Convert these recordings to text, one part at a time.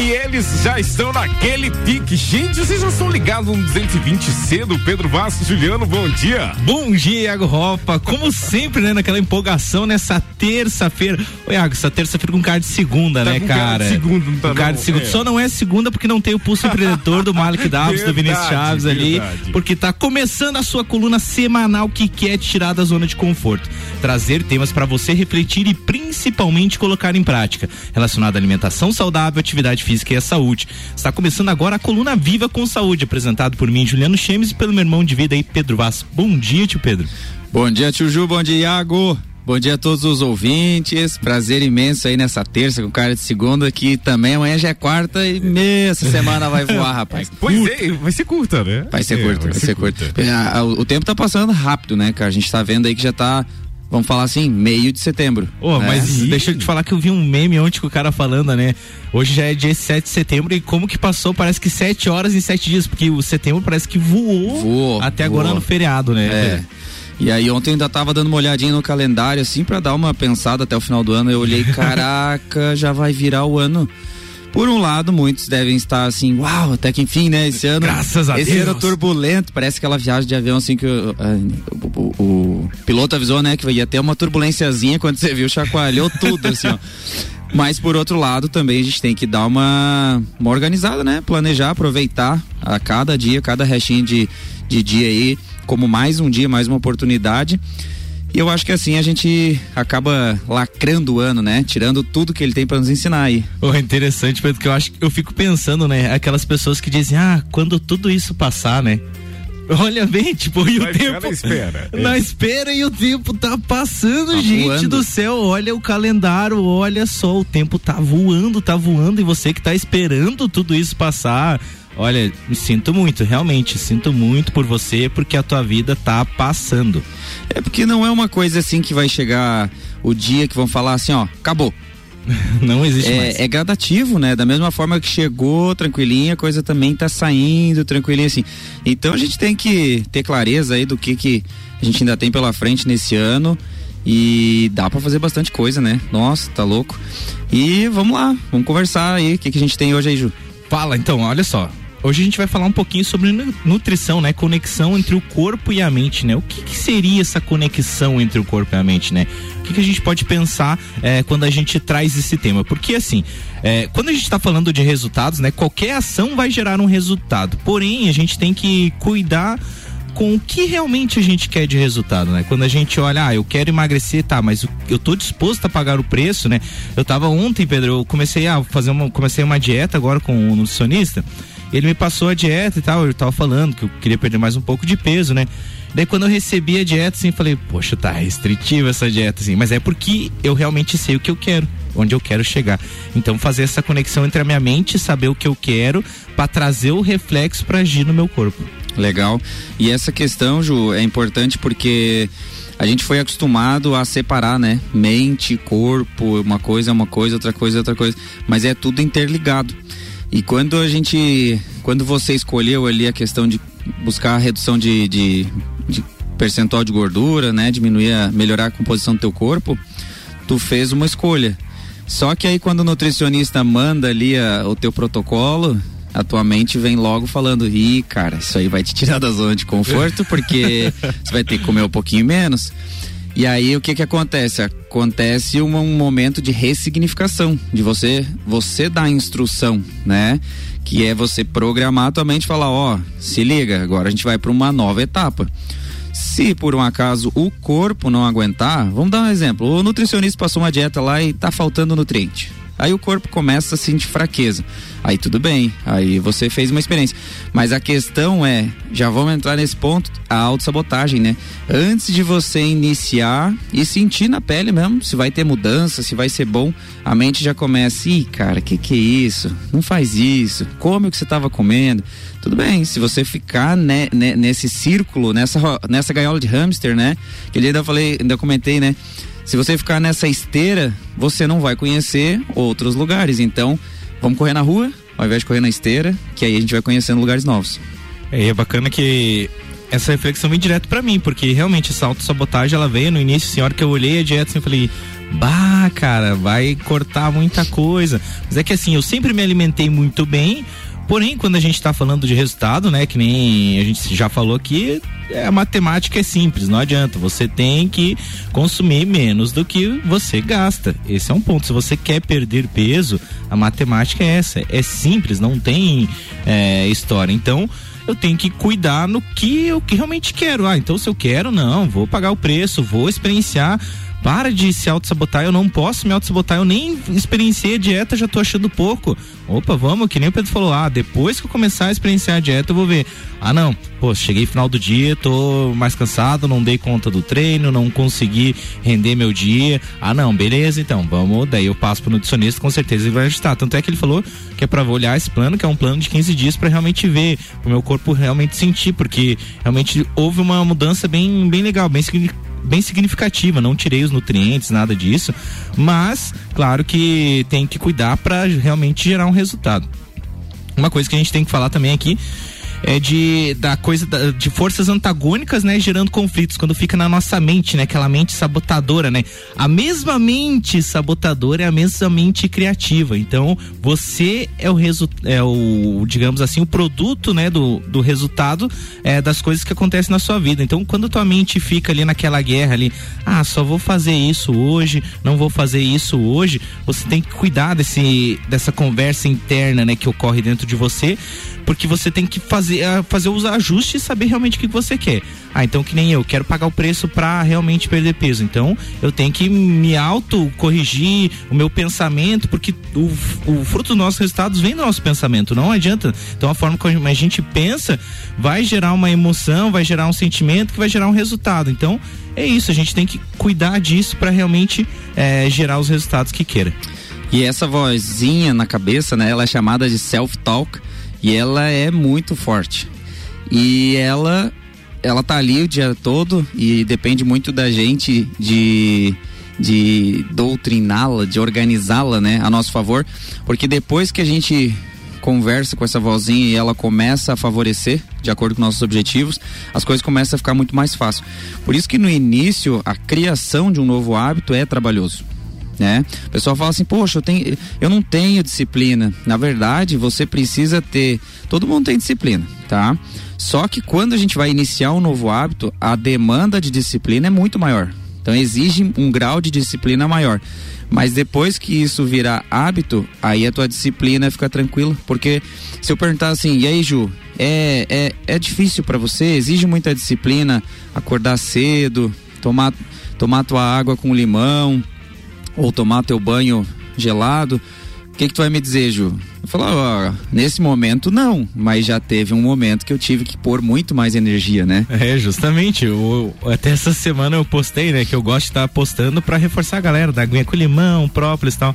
E eles já estão naquele pique. Gente, vocês já estão ligados no 220 cedo. Pedro Vasco, Juliano, bom dia. Bom dia, Iago Ropa. Como sempre, né? Naquela empolgação nessa terça-feira. Ô, Iago, essa terça-feira com cara de segunda, Tá né, cara? cara de segunda, não tá Com cara não? de segunda. É. Só não é segunda porque não tem o pulso empreendedor do Malik Davos, do Vinícius Verdade, Chaves ali. verdade. Porque tá começando a sua coluna semanal que quer te tirar da zona de conforto. Trazer temas para você refletir e principalmente colocar em prática. Relacionado à alimentação saudável, atividade física e à saúde. Está começando agora a coluna Viva com Saúde, apresentado por mim, Juliano Chemes, e pelo meu irmão de vida aí, Pedro Vaz. Bom dia, tio Pedro. Bom dia, tio Ju, bom dia, Iago. Bom dia a todos os ouvintes. Prazer imenso aí nessa terça com cara de segunda, que também amanhã já é quarta e meia, essa semana vai voar, rapaz. Pois é, vai ser curta, né? Vai ser É, curto, vai, ser curto. É, a- O tempo tá passando rápido, né, cara? A gente tá vendo aí que já tá, vamos falar assim, meio de setembro. Ô, né? mas deixa eu te falar que eu vi um meme ontem com o cara falando, né? Hoje já é dia 7 de setembro e como que passou? Parece que 7 horas em 7 dias, porque o setembro parece que voou, Voou, até agora voou. no feriado, né? É. E aí ontem eu ainda tava dando uma olhadinha no calendário, assim, pra dar uma pensada até o final do ano. Eu olhei, caraca, já vai virar o ano. Por um lado, muitos devem estar assim, uau, até que enfim, né? Esse ano. Graças a esse Deus. ano turbulento, parece aquela viagem de avião assim que o, o- o- o piloto avisou, né, que ia ter uma turbulênciazinha quando você viu, chacoalhou tudo, assim, ó. Mas por outro lado, também a gente tem que dar uma, uma organizada, né? Planejar, aproveitar a cada dia, cada restinho de, de dia aí, como mais um dia, mais uma oportunidade. E eu acho que assim a gente acaba lacrando o ano, né? Tirando tudo que ele tem para nos ensinar aí. Ô, interessante, Pedro, que eu acho eu fico pensando, né? Aquelas pessoas que dizem, ah, quando tudo isso passar, né? Olha bem, tipo, e Vai o tempo. na espera. Na espera e o tempo tá passando, Tá gente voando. do céu. Olha o calendário, olha só, o tempo tá voando, tá voando e você que tá esperando tudo isso passar. Olha, me sinto muito, realmente, sinto muito por você porque a tua vida tá passando. É porque não é uma coisa assim que vai chegar o dia que vão falar assim, ó, acabou. Não existe mais. É, é gradativo, né? Da mesma forma que chegou tranquilinha, a coisa também tá saindo tranquilinha assim. Então a gente tem que ter clareza aí do que que a gente ainda tem pela frente nesse ano e dá pra fazer bastante coisa, né? Nossa, tá louco. E vamos lá, vamos conversar aí, o que que a gente tem hoje aí, Ju? Fala, então, olha só. Hoje a gente vai falar um pouquinho sobre nu- nutrição, né? Conexão entre o corpo e a mente, né? O que, que seria essa conexão entre o corpo e a mente, né? O que, que a gente pode pensar eh, quando a gente traz esse tema? Porque assim, eh, quando a gente está falando de resultados, né? Qualquer ação vai gerar um resultado. Porém, a gente tem que cuidar com o que realmente a gente quer de resultado, né? Quando a gente olha, ah, eu quero emagrecer, tá, mas eu- eu tô disposto a pagar o preço, né? Eu tava ontem, Pedro, eu comecei a fazer uma, comecei uma dieta agora com um nutricionista. Ele me passou a dieta e tal, eu tava falando que eu queria perder mais um pouco de peso, né? Daí quando eu recebi a dieta, assim, falei, poxa, tá restritiva essa dieta, assim, mas é porque eu realmente sei o que eu quero, onde eu quero chegar. Então fazer essa conexão entre a minha mente, saber o que eu quero, pra trazer o reflexo pra agir no meu corpo. Legal. E essa questão, Ju, é importante porque a gente foi acostumado a separar, né? Mente, corpo, uma coisa é uma coisa, outra coisa é outra coisa. Mas é tudo interligado. E quando a gente. Quando você escolheu ali a questão de buscar a redução de, de, de percentual de gordura, né? Diminuir, a, melhorar a composição do teu corpo, tu fez uma escolha. Só que aí quando o nutricionista manda ali a- o teu protocolo, a tua mente vem logo falando, ih, cara, isso aí vai te tirar da zona de conforto, porque você vai ter que comer um pouquinho menos. E aí o que que acontece? Acontece um, um momento de ressignificação, de você você dar instrução, né? Que é você programar a tua mente e falar, ó, se liga, agora a gente vai para uma nova etapa. Se por um acaso o corpo não aguentar, vamos dar um exemplo. O nutricionista passou uma dieta lá e tá faltando nutriente. Aí o corpo começa a sentir fraqueza. Aí tudo bem, aí você fez uma experiência. Mas a questão é, já vamos entrar nesse ponto, a autossabotagem, né? Antes de você iniciar e sentir na pele mesmo, se vai ter mudança, se vai ser bom, a mente já começa, ih, cara, que que é isso? Não faz isso. Come o que você estava comendo. Tudo bem, se você ficar né, né, nesse círculo, nessa, nessa gaiola de hamster, né? Que ele ainda falei, ainda comentei, né? Se você ficar nessa esteira, você não vai conhecer outros lugares. Então, vamos correr na rua, ao invés de correr na esteira, que aí a gente vai conhecendo lugares novos. É, é bacana que essa reflexão vem direto para mim, porque realmente essa autossabotagem ela veio no início, assim, a hora que eu olhei a dieta, assim, eu falei, bah, cara, vai cortar muita coisa. Mas é que assim, eu sempre me alimentei muito bem, Porém, quando a gente está falando de resultado, né, que nem a gente já falou aqui, é, a matemática é simples, não adianta. Você tem que consumir menos do que você gasta. Esse é um ponto. Se você quer perder peso, a matemática é essa. É simples, não tem é, história. Então, eu tenho que cuidar no que eu que realmente quero. Ah, então se eu quero, não, vou pagar o preço, vou experienciar para de se auto-sabotar, eu não posso me auto-sabotar, eu nem experienciei a dieta, já tô achando pouco. Opa, vamos, que nem o Pedro falou, ah, depois que eu começar a experienciar a dieta, eu vou ver. Ah, não, pô, cheguei final do dia, tô mais cansado, não dei conta do treino, não consegui render meu dia. Ah, não, beleza, então, vamos, daí eu passo pro nutricionista, com certeza ele vai ajustar. Tanto é que ele falou que é pra olhar esse plano, que é um plano de 15 dias para realmente ver, o meu corpo realmente sentir, porque realmente houve uma mudança bem, bem legal, bem significativa bem significativa. Não tirei os nutrientes, nada disso. Mas, claro que tem que cuidar para realmente gerar um resultado. Uma coisa que a gente tem que falar também aqui é de da coisa da, de forças antagônicas, né, gerando conflitos quando fica na nossa mente, né, aquela mente sabotadora, né? A mesma mente sabotadora é a mesma mente criativa. Então, você é o resultado é o, digamos assim, o produto, né, do, do resultado é, das coisas que acontecem na sua vida. Então, quando tua mente fica ali naquela guerra ali, ah, só vou fazer isso hoje, não vou fazer isso hoje, você tem que cuidar desse dessa conversa interna, né, que ocorre dentro de você, porque você tem que fazer, uh, fazer os ajustes e saber realmente o que você quer. Ah, então que nem eu, quero pagar o preço para realmente perder peso. Então eu tenho que me auto corrigir o meu pensamento, porque o, o fruto dos nossos resultados vem do nosso pensamento, não adianta. Então a forma como a gente pensa vai gerar uma emoção, vai gerar um sentimento que vai gerar um resultado. Então é isso, a gente tem que cuidar disso para realmente é, gerar os resultados que queira. E essa vozinha na cabeça, né, ela é chamada de self-talk e ela é muito forte. E ela ela tá ali o dia todo e depende muito da gente de de doutriná-la, de organizá-la, né, a nosso favor, porque depois que a gente conversa com essa vozinha e ela começa a favorecer, de acordo com nossos objetivos, as coisas começam a ficar muito mais fácil. Por isso que no início a criação de um novo hábito é trabalhoso né? O pessoal fala assim, poxa, eu, tenho, eu não tenho disciplina. Na verdade, você precisa ter. Todo mundo tem disciplina, tá? Só que quando a gente vai iniciar um novo hábito, a demanda de disciplina é muito maior. Então exige um grau de disciplina maior. Mas depois que isso virar hábito, aí a tua disciplina fica tranquila. Porque se eu perguntar assim, e aí, Ju, é, é, é difícil para você? Exige muita disciplina acordar cedo, tomar, tomar tua água com limão, ou tomar teu banho gelado. O que, que tu vai me dizer, Ju? Eu falo, ó, nesse momento não, mas já teve um momento que eu tive que pôr muito mais energia, né? É, justamente. Eu, até essa semana eu postei, né, que eu gosto de estar postando para reforçar a galera da aguinha com limão, própolis e tal.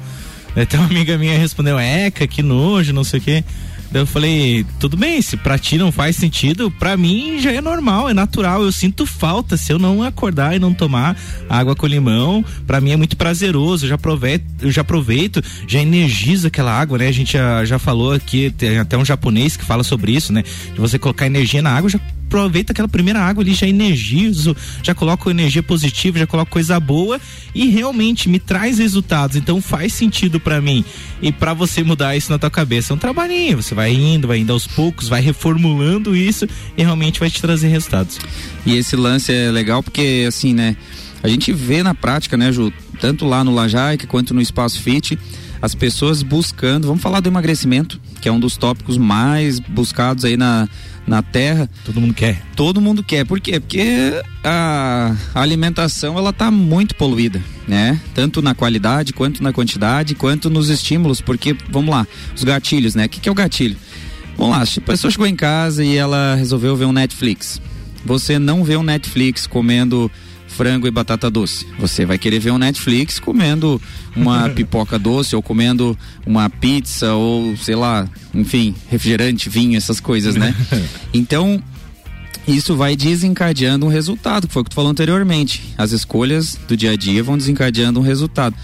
Até uma amiga minha respondeu, eca, que nojo, não sei o quê. Daí eu falei, tudo bem, se pra ti não faz sentido, pra mim já é normal, é natural. Eu sinto falta se eu não acordar e não tomar água com limão. Pra mim é muito prazeroso, eu já aproveito, eu já aproveito, já energizo aquela água, né? A gente já, já falou aqui, tem até um japonês que fala sobre isso, né? De você colocar energia na água, já aproveita aquela primeira água ali, já energizo, já coloco energia positiva, já coloco coisa boa e realmente me traz resultados. Então faz sentido para mim. E para você mudar isso na tua cabeça é um trabalhinho. Você vai indo, vai indo aos poucos, vai reformulando isso e realmente vai te trazer resultados. E esse lance é legal porque assim, né? A gente vê na prática, né, Ju? Tanto lá no Lajaica quanto no Espaço Fit, as pessoas buscando, vamos falar do emagrecimento, que é um dos tópicos mais buscados aí na, na terra. Todo mundo quer. Todo mundo quer. Por quê? Porque a, alimentação ela tá muito poluída, né? Tanto na qualidade, quanto na quantidade, quanto nos estímulos, porque, vamos lá, os gatilhos, né? O que, que é o gatilho? Vamos lá, a pessoa chegou em casa e ela resolveu ver um Netflix. Você não vê um Netflix comendo frango e batata doce. Você vai querer ver um Netflix comendo uma pipoca doce ou comendo uma pizza ou sei lá, enfim, refrigerante, vinho, essas coisas, né? Então, isso vai desencadeando um resultado, que foi o que tu falou anteriormente. As escolhas do dia a dia vão desencadeando um resultado.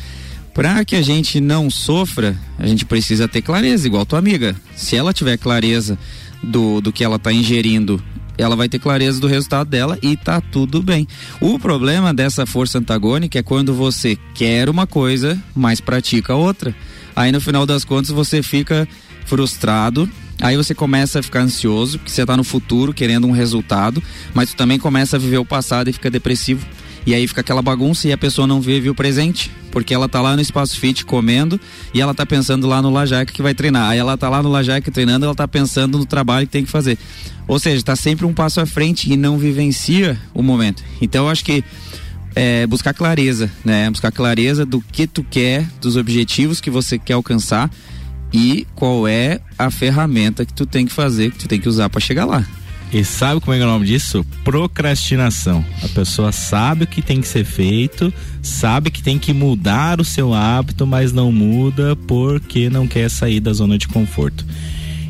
Para que a gente não sofra, a gente precisa ter clareza, igual tua amiga. Se ela tiver clareza do, do que ela está ingerindo, ela vai ter clareza do resultado dela e tá tudo bem. O problema dessa força antagônica é quando você quer uma coisa, mas pratica outra. Aí no final das contas você fica frustrado, Aí você começa a ficar ansioso, porque você está no futuro querendo um resultado, mas tu também começa a viver o passado e fica depressivo. E aí fica aquela bagunça e a pessoa não vive o presente, porque ela tá lá no espaço fit comendo e ela tá pensando lá no Lajaca que vai treinar. Aí ela tá lá no Lajaca treinando, ela tá pensando no trabalho que tem que fazer. Ou seja, tá sempre um passo à frente e não vivencia o momento. Então eu acho que é, buscar clareza, né? Buscar clareza do que tu quer, dos objetivos que você quer alcançar e qual é a ferramenta que tu tem que fazer, que tu tem que usar para chegar lá. E sabe como é, é o nome disso? Procrastinação. A pessoa sabe o que tem que ser feito, sabe que tem que mudar o seu hábito, mas não muda porque não quer sair da zona de conforto.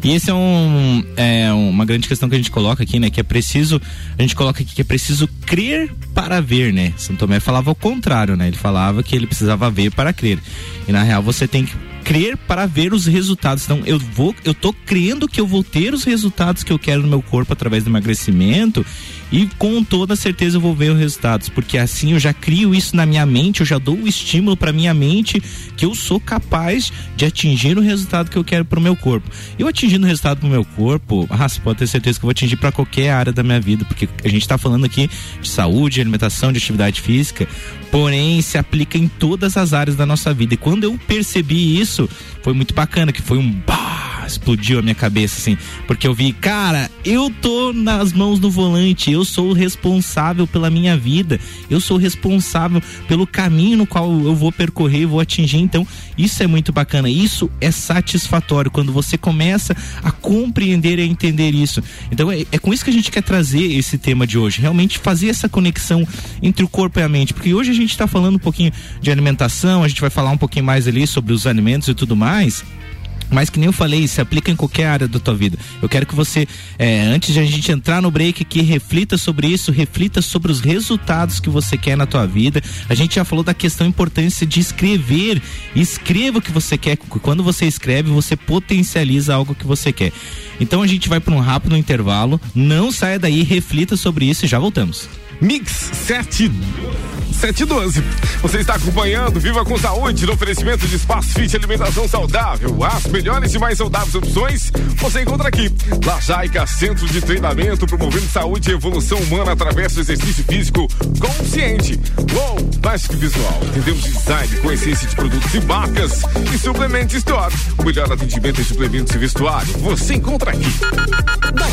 E esse é, um, é uma grande questão que a gente coloca aqui, né? Que é preciso, a gente coloca aqui que é preciso crer para ver, né? São Tomé falava o contrário, né? Ele falava que ele precisava ver para crer. E na real você tem que crer para ver os resultados. Então, eu vou, eu tô crendo que eu vou ter os resultados que eu quero no meu corpo através do emagrecimento e com toda certeza eu vou ver os resultados, porque assim eu já crio isso na minha mente, eu já dou o estímulo para minha mente que eu sou capaz de atingir o resultado que eu quero para o meu corpo. Eu atingindo o resultado para o meu corpo, ah, você pode ter certeza que eu vou atingir para qualquer área da minha vida, porque a gente está falando aqui de saúde, alimentação, de atividade física, porém se aplica em todas as áreas da nossa vida. E quando eu percebi isso, foi muito bacana, que foi um bah, explodiu a minha cabeça, assim, porque eu vi, cara, eu tô nas mãos do volante, eu sou o responsável pela minha vida, eu sou responsável pelo caminho no qual eu vou percorrer, vou atingir. Então, isso é muito bacana, isso é satisfatório quando você começa a compreender e a entender isso. Então, é, é com isso que a gente quer trazer esse tema de hoje, realmente fazer essa conexão entre o corpo e a mente, porque hoje a gente está falando um pouquinho de alimentação, a gente vai falar um pouquinho mais ali sobre os alimentos e tudo mais. Mas que nem eu falei, se aplica em qualquer área da tua vida. Eu quero que você, é, antes de a gente entrar no break aqui, reflita sobre isso, reflita sobre os resultados que você quer na tua vida. A gente já falou da questão importância de escrever. Escreva o que você quer. Quando você escreve, você potencializa algo que você quer. Então a gente vai para um rápido intervalo. Não saia daí, reflita sobre isso e já voltamos. Mix 7 712. Você está acompanhando Viva com Saúde no oferecimento de Espaço Fit Alimentação Saudável. As melhores e mais saudáveis opções você encontra aqui. Lajaica, Centro de Treinamento, promovendo saúde e evolução humana através do exercício físico consciente. Mais que visual. Entendemos design com essência de produtos e marcas e Suplement Store. O melhor atendimento em suplementos e vestuário você encontra aqui.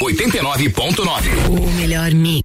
89.9. O melhor mix.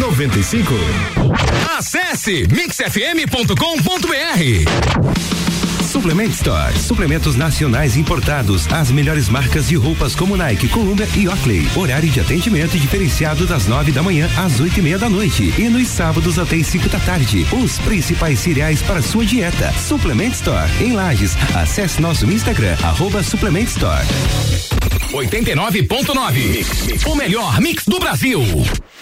95. Acesse mixfm.com.br. Suplement Store. Suplementos nacionais importados. As melhores marcas de roupas como Nike, Columbia e Oakley. Horário de atendimento diferenciado das nove da manhã às oito e meia da noite. E nos sábados até as cinco da tarde. Os principais cereais para sua dieta. Suplement Store. Em Lages. Acesse nosso Instagram, arroba Suplement Store. 89.9. O melhor mix do Brasil.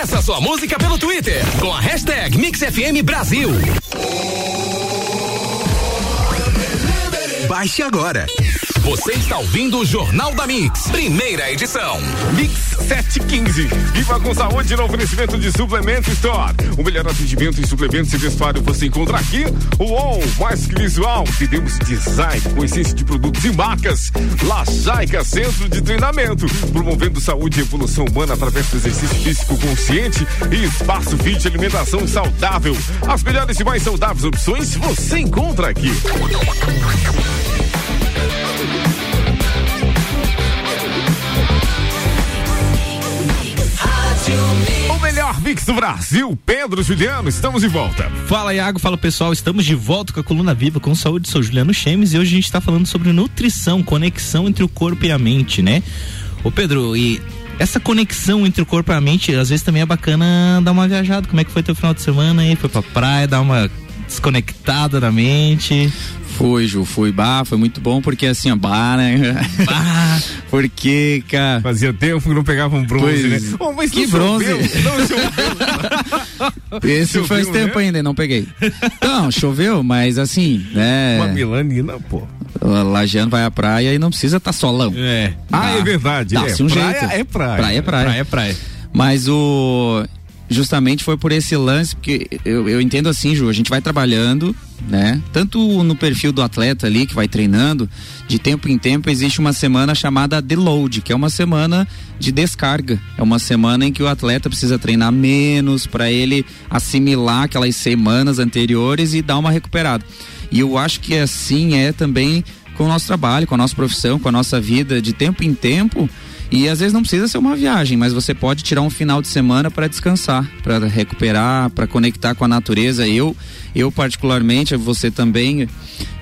Peça sua música pelo Twitter com a hashtag MixFM Brasil. Baixe agora. Você está ouvindo o Jornal da Mix, primeira edição. Mix 715. Viva com saúde no oferecimento de Suplemento Store. O melhor atendimento em suplementos e vestuário você encontra aqui. UOL, mais que visual, temos design com essência de produtos e marcas. La Jaica Centro de Treinamento, promovendo saúde e evolução humana através do exercício físico consciente e espaço fit alimentação saudável. As melhores e mais saudáveis opções você encontra aqui. Melhor mix do Brasil, Pedro Juliano, estamos de volta. Fala Iago, fala pessoal, estamos de volta com a Coluna Viva com Saúde, sou Juliano Chemes e hoje a gente está falando sobre nutrição, conexão entre o corpo e a mente, né? Ô Pedro, e essa conexão entre o corpo e a mente, às vezes também é bacana dar uma viajada. Como é que foi teu final de semana aí? Foi pra praia, dar uma desconectada da mente? Foi, Ju, foi. Bah, foi muito bom porque assim, ó, bah, né? Bah, porque, cara. Fazia tempo que não pegava um bronze, Pois, né? Oh, mas que não bronze? choveu, Não choveu. Esse Choveu, faz tempo né? ainda, não peguei. Não, choveu, mas assim, né? Uma melanina, pô. O Lajeano vai à praia e não precisa estar solão. É. Ah, Dá- é verdade. Dá-se é. um praia jeito. é praia. Praia é praia. Praia é praia. Mas o. Justamente foi por esse lance, porque eu, eu entendo assim, Ju, a gente vai trabalhando, né? Tanto no perfil do atleta ali que vai treinando, de tempo em tempo existe uma semana chamada deload, que é uma semana de descarga. É uma semana em que o atleta precisa treinar menos para ele assimilar aquelas semanas anteriores e dar uma recuperada. E eu acho que assim é também com o nosso trabalho, com a nossa profissão, com a nossa vida, de tempo em tempo. E às vezes não precisa ser uma viagem, mas você pode tirar um final de semana para descansar, para recuperar, para conectar com a natureza. Eu, eu particularmente, você também,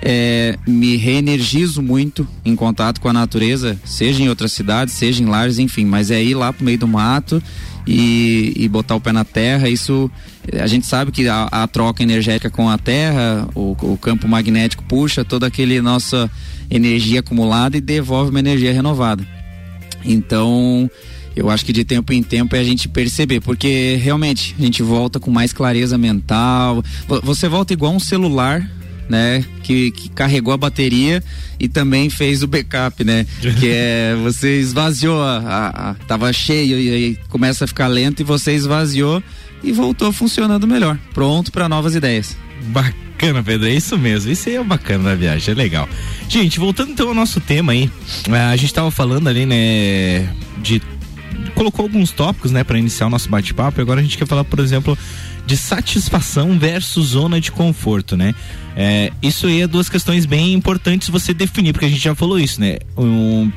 é, me reenergizo muito em contato com a natureza, seja em outras cidades, seja em lares, enfim. Mas é ir lá pro meio do mato e, e botar o pé na terra. Isso a gente sabe que a, a troca energética com a terra, o, o campo magnético puxa toda aquele nossa energia acumulada e devolve uma energia renovada. Então, eu acho que de tempo em tempo é a gente perceber, porque realmente a gente volta com mais clareza mental. Vo- Você volta igual um celular, né? Que, que carregou a bateria e também fez o backup, né? que é você esvaziou, a, a- a- tava cheio e aí começa a ficar lento e você esvaziou e voltou funcionando melhor, pronto para novas ideias. Bacana, Pedro, é isso mesmo. Isso aí é bacana da viagem, é legal. Gente, voltando então ao nosso tema aí, eh, a gente tava falando ali, né, de colocou alguns tópicos, né, para iniciar o nosso bate-papo. Agora a gente quer falar, por exemplo, de satisfação versus zona de conforto, né? É, isso aí é duas questões bem importantes você definir, porque a gente já falou isso, né? Um,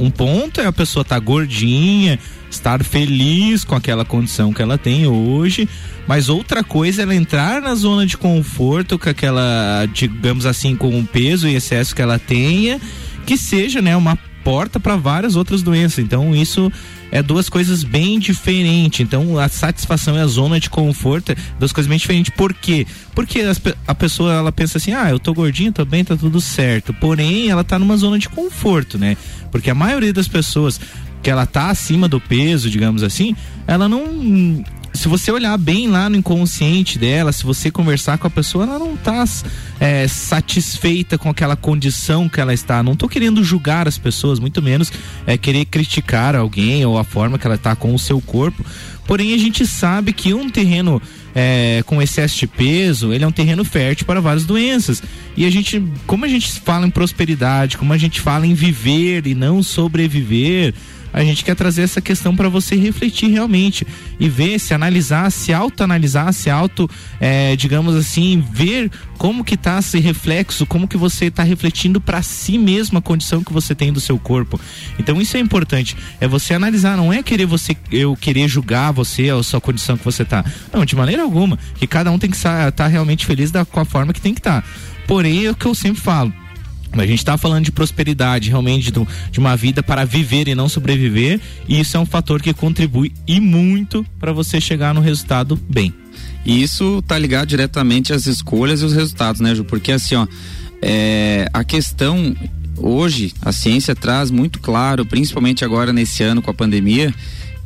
um ponto é a pessoa estar gordinha, estar feliz com aquela condição que ela tem hoje, mas outra coisa é ela entrar na zona de conforto com aquela, digamos assim, com o peso e excesso que ela tenha, que seja, né, uma porta para várias outras doenças. Então isso é duas coisas bem diferentes. Então a satisfação e a zona de conforto é duas coisas bem diferentes. Por quê? Porque as a pessoa ela pensa assim: "Ah, eu tô gordinho, tô bem, tá tudo certo". Porém, ela tá numa zona de conforto, né? Porque a maioria das pessoas que ela tá acima do peso, digamos assim, ela não se você olhar bem lá no inconsciente dela, se você conversar com a pessoa, ela não tá é, satisfeita com aquela condição que ela está. Não tô querendo julgar as pessoas, muito menos é, querer criticar alguém ou a forma que ela tá com o seu corpo. Porém, a gente sabe que um terreno é, com excesso de peso, ele é um terreno fértil para várias doenças. E a gente, como a gente fala em prosperidade, como a gente fala em viver e não sobreviver, a gente quer trazer essa questão para você refletir realmente e ver, se analisar, se autoanalisar, se auto, é, digamos assim, ver como que tá esse reflexo, como que você está refletindo para si mesmo a condição que você tem do seu corpo. Então isso é importante, é você analisar, não é querer você eu querer julgar você a sua condição que você tá. Não, de maneira alguma, que cada um tem que estar tá realmente feliz da com a forma que tem que estar. Tá. Porém, é o que eu sempre falo, a gente está falando de prosperidade, realmente de, de, uma vida para viver e não sobreviver, e isso é um fator que contribui e muito para você chegar no resultado bem. E isso tá ligado diretamente às escolhas e os resultados, né, Ju? Porque assim, ó, é, a questão hoje, a ciência traz muito claro, principalmente agora nesse ano com a pandemia,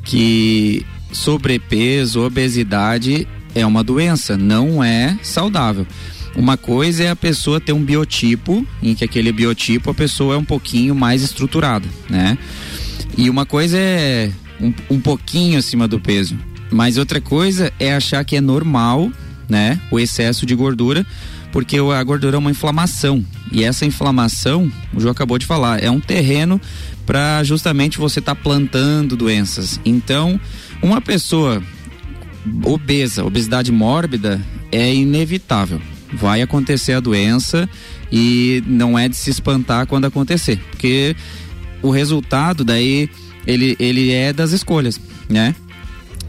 que sobrepeso, obesidade é uma doença, não é saudável. Uma coisa é a pessoa ter um biotipo, em que aquele biotipo a pessoa é um pouquinho mais estruturada, né? E uma coisa é um, um pouquinho acima do peso. Mas outra coisa é achar que é normal, né, o excesso de gordura, porque a gordura é uma inflamação. E essa inflamação, o João acabou de falar, é um terreno para justamente você estar tá plantando doenças. Então, uma pessoa obesa, obesidade mórbida, é inevitável. Vai acontecer a doença e não é de se espantar quando acontecer, porque o resultado daí ele, ele é das escolhas, né?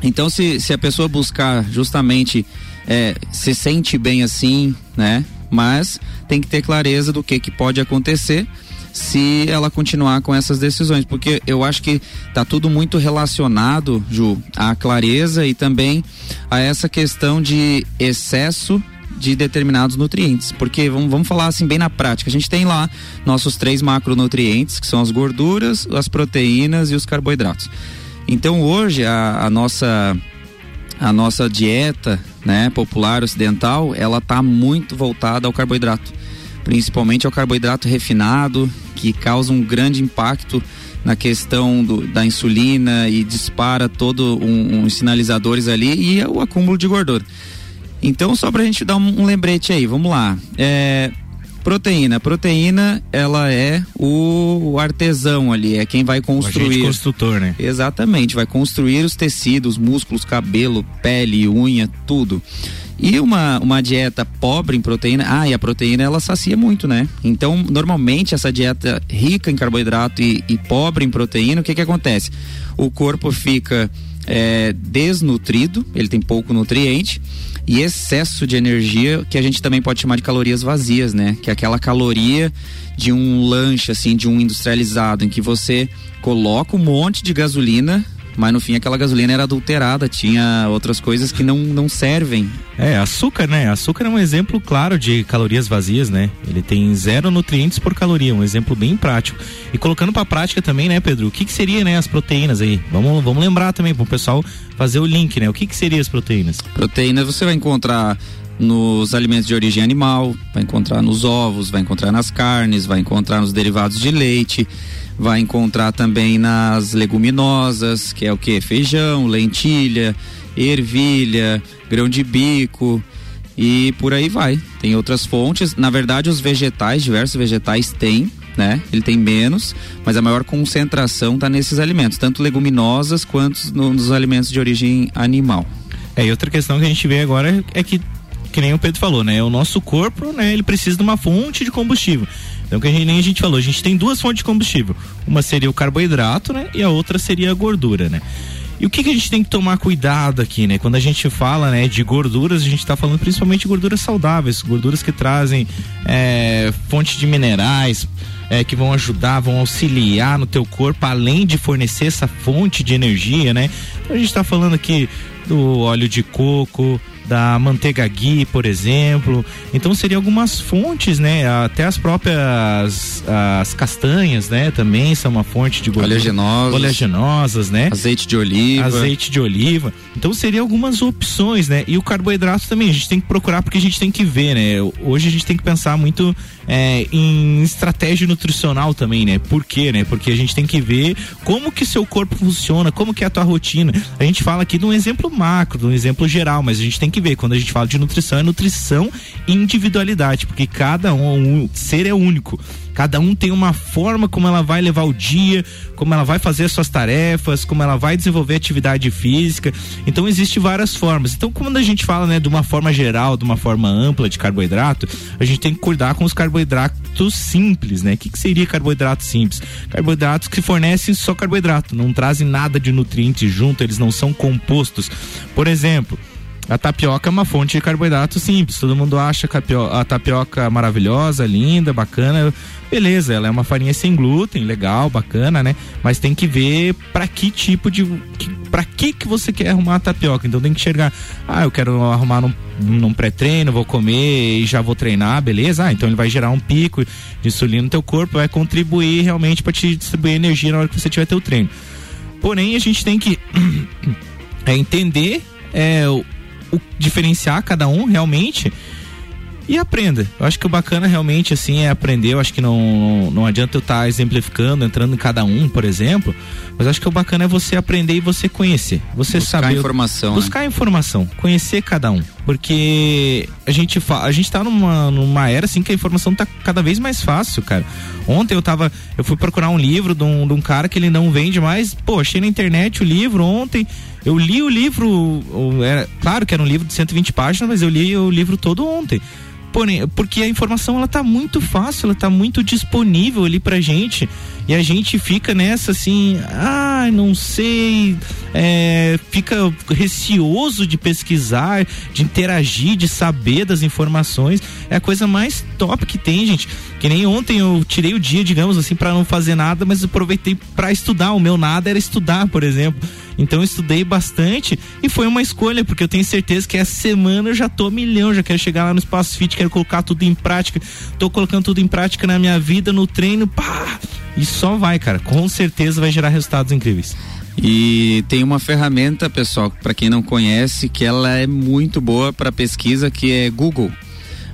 Então, se, se a pessoa buscar justamente é, se sente bem assim, né? Mas tem que ter clareza do que, que pode acontecer se ela continuar com essas decisões, porque eu acho que tá tudo muito relacionado, Ju, à clareza e também a essa questão de excesso de determinados nutrientes, porque vamos, vamos falar assim bem na prática, a gente tem lá nossos três macronutrientes, que são as gorduras, as proteínas e os carboidratos. Então hoje a, a nossa a nossa dieta, né, popular ocidental, ela tá muito voltada ao carboidrato, principalmente ao carboidrato refinado, que causa um grande impacto na questão do, da insulina e dispara todo um, um sinalizadores ali e o acúmulo de gordura. Então, só pra gente dar um, um lembrete aí, vamos lá. É, Proteína. Proteína, ela é o, o artesão ali, é quem vai construir. O construtor, né? Exatamente, vai construir os tecidos, músculos, cabelo, pele, unha, tudo. E uma, uma dieta pobre em proteína, ah, e a proteína ela sacia muito, né? Então, normalmente essa dieta rica em carboidrato e, e pobre em proteína, o que que acontece? O corpo fica é, desnutrido, ele tem pouco nutriente e excesso de energia, que a gente também pode chamar de calorias vazias, né? Que é aquela caloria de um lanche, assim, de um industrializado, em que você coloca um monte de gasolina mas no fim aquela gasolina era adulterada, tinha outras coisas que não, não servem. É, açúcar, né? Açúcar é um exemplo claro de calorias vazias, né? Ele tem zero nutrientes por caloria, um exemplo bem prático. E colocando para prática também, né, Pedro? O que que seria, né, as proteínas aí? Vamos, vamos lembrar também para o pessoal fazer o link, né? O que que seria as proteínas? Proteínas você vai encontrar nos alimentos de origem animal, vai encontrar nos ovos, vai encontrar nas carnes, vai encontrar nos derivados de leite vai encontrar também nas leguminosas, que é o que? Feijão, lentilha, ervilha, grão de bico e por aí vai. Tem outras fontes. Na verdade, os vegetais, diversos vegetais têm, né? Ele tem menos, mas a maior concentração está nesses alimentos, tanto leguminosas quanto nos alimentos de origem animal. É, e outra questão que a gente vê agora é que que nem o Pedro falou, né? O nosso corpo, né, ele precisa de uma fonte de combustível. Então, que a gente, nem a gente falou, a gente tem duas fontes de combustível. Uma seria o carboidrato, né? E a outra seria a gordura, né? E o que, que a gente tem que tomar cuidado aqui, né? Quando a gente fala, né, de gorduras, a gente está falando principalmente de gorduras saudáveis, gorduras que trazem é, fonte de minerais, é, que vão ajudar, vão auxiliar no teu corpo, além de fornecer essa fonte de energia, né? Então a gente está falando aqui do óleo de coco, da manteiga ghee, por exemplo. Então seriam algumas fontes, né? Até as próprias as castanhas, né? Também são uma fonte de gordura. Oleaginosas. Oleaginosas, né? Azeite de oliva. Azeite de oliva. Então seriam algumas opções, né? E o carboidrato também, a gente tem que procurar porque a gente tem que ver, né? Hoje a gente tem que pensar muito é, em estratégia nutricional também, né? Por quê, né? Porque a gente tem que ver como que seu corpo funciona, como que é a tua rotina. A gente fala aqui de um exemplo macro, de um exemplo geral, mas a gente tem que ver, quando a gente fala de nutrição, é nutrição individualidade, porque cada um, um ser é único. Cada um tem uma forma como ela vai levar o dia, como ela vai fazer as suas tarefas, como ela vai desenvolver atividade física. Então existe várias formas. Então quando a gente fala, né, de uma forma geral, de uma forma ampla de carboidrato, a gente tem que cuidar com os carboidratos simples, né? O que, que seria carboidrato simples? Carboidratos que fornecem só carboidrato, não trazem nada de nutrientes junto, eles não são compostos. Por exemplo, a tapioca é uma fonte de carboidrato simples. Todo mundo acha a tapioca maravilhosa, linda, bacana. Beleza, ela é uma farinha sem glúten, legal, bacana, né? Mas tem que ver para que tipo de. para que que você quer arrumar a tapioca. Então tem que enxergar. Ah, eu quero arrumar num, num pré-treino, vou comer e já vou treinar, beleza? Ah, então ele vai gerar um pico de insulina no teu corpo, vai contribuir realmente para te distribuir energia na hora que você tiver teu treino. Porém, a gente tem que é, entender é, o, o diferenciar cada um realmente e aprenda. Eu acho que o bacana realmente assim é aprender. Eu acho que não, não, adianta eu estar tá exemplificando, entrando em cada um, por exemplo. Mas acho que o bacana é você aprender e você conhecer. Você buscar saber. informação. Buscar né? informação. Conhecer cada um. Porque a gente, a gente tá numa, numa era assim que a informação tá cada vez mais fácil, cara. Ontem eu tava. Eu fui procurar um livro de um, de um cara que ele não vende mais. Pô, achei na internet o livro ontem. Eu li o livro. Era, claro que era um livro de 120 páginas, mas eu li o livro todo ontem. Porém, porque a informação ela tá muito fácil, ela tá muito disponível ali pra gente. E a gente fica nessa assim, ah, não sei, é, fica receoso de pesquisar, de interagir, de saber das informações. É a coisa mais top que tem, gente. Que nem ontem eu tirei o dia, digamos assim, para não fazer nada, mas aproveitei para estudar. O meu nada era estudar, por exemplo. Então eu estudei bastante e foi uma escolha, porque eu tenho certeza que essa semana eu já tô milhão, já quero chegar lá no Espaço Fit, quero colocar tudo em prática. Tô colocando tudo em prática na minha vida, no treino, pá! E só vai, cara. Com certeza vai gerar resultados incríveis. E tem uma ferramenta, pessoal, para quem não conhece, que ela é muito boa para pesquisa, que é Google.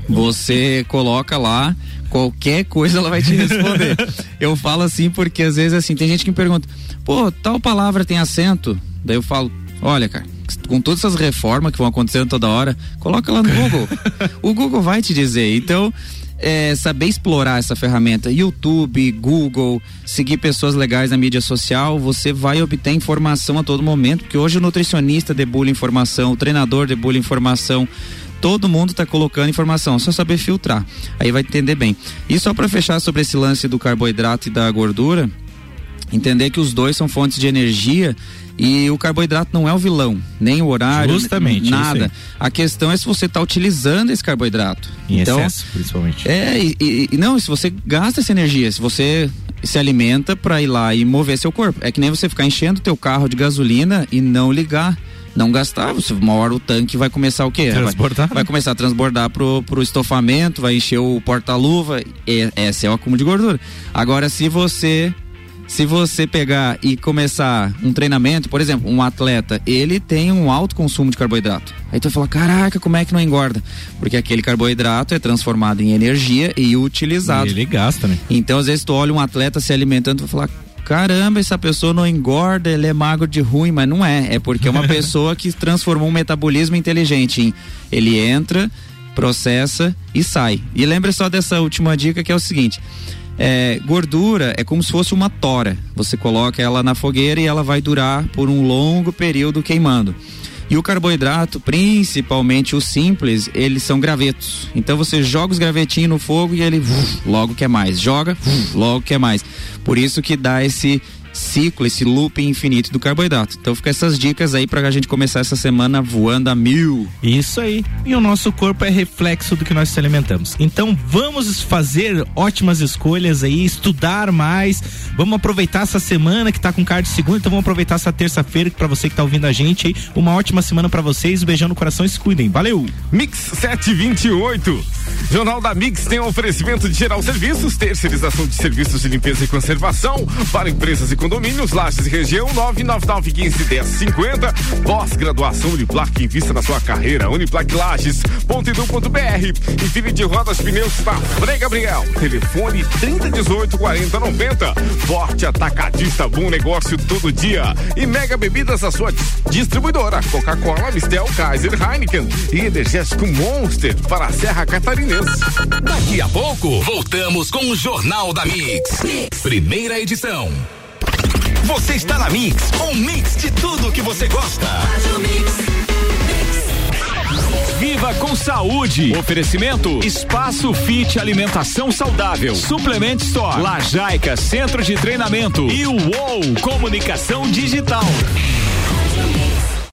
Você coloca lá qualquer coisa ela vai te responder. eu falo assim porque às vezes assim, tem gente que me pergunta: "Pô, tal palavra tem acento?" Daí eu falo: "Olha, cara, com todas essas reformas que vão acontecendo toda hora, coloca lá no Google. o Google vai te dizer. Então, é, saber explorar essa ferramenta, YouTube, Google, seguir pessoas legais na mídia social, você vai obter informação a todo momento, porque hoje o nutricionista debulha informação, o treinador debulha informação, todo mundo está colocando informação, só saber filtrar. Aí vai entender bem. E só para fechar sobre esse lance do carboidrato e da gordura, entender que os dois são fontes de energia e o carboidrato não é o vilão, nem o horário, Justamente, nada. A questão é se você está utilizando esse carboidrato. Em então, excesso, principalmente. É, e, e, não, se você gasta essa energia, se você se alimenta para ir lá e mover seu corpo. É que nem você ficar enchendo teu carro de gasolina e não ligar não gastar, você, uma hora o tanque vai começar o quê? Transbordar. Vai, vai começar a transbordar pro, pro estofamento, vai encher o porta-luva, esse é o acúmulo de gordura. Agora, se você se você pegar e começar um treinamento, por exemplo, um atleta, ele tem um alto consumo de carboidrato. Aí tu vai falar, caraca, como é que não engorda? Porque aquele carboidrato é transformado em energia e utilizado. E ele gasta, né? Então, às vezes, tu olha um atleta se alimentando e vai falar, caramba, essa pessoa não engorda, ele é magro de ruim, mas não é. É porque é uma pessoa que transformou um metabolismo inteligente em ele entra, processa e sai. E lembra só dessa última dica que é o seguinte: é, gordura é como se fosse uma tora. Você coloca ela na fogueira e ela vai durar por um longo período queimando. E o carboidrato, principalmente o simples, eles são gravetos. Então você joga os gravetinhos no fogo e ele uf, logo quer mais. Joga, uf, logo quer mais. Por isso que dá esse ciclo, esse loop infinito do carboidrato. Então fica essas dicas aí pra gente começar essa semana voando a mil. Isso aí. E o nosso corpo é reflexo do que nós se alimentamos. Então vamos fazer ótimas escolhas aí, estudar mais. Vamos aproveitar essa semana que tá com card segunda, então vamos aproveitar essa terça-feira para você que tá ouvindo a gente aí. Uma ótima semana para vocês. Um beijão no coração e se cuidem. Valeu! Mix 728. Jornal da Mix tem um oferecimento de geral serviços, terceirização de serviços de limpeza e conservação para empresas e Condomínios, Lages e Região, 999151050. Pós-graduação Uniplac, invista na sua carreira. Uniplac Lages.edu.br. Infinity Rodas Pneus da Frei Gabriel. Telefone 3018 4090. Forte Atacadista, bom negócio todo dia. E Mega Bebidas, a sua distribuidora. Coca-Cola, Mistel, Kaiser, Heineken e Energético Monster para a Serra Catarinense. Daqui a pouco, voltamos com o Jornal da mix. Primeira edição. Você está na Mix, um mix de tudo que você gosta. Viva com saúde. Oferecimento Espaço Fit Alimentação Saudável. Suplement Store. Lajaica Centro de Treinamento. E o UOL Comunicação Digital.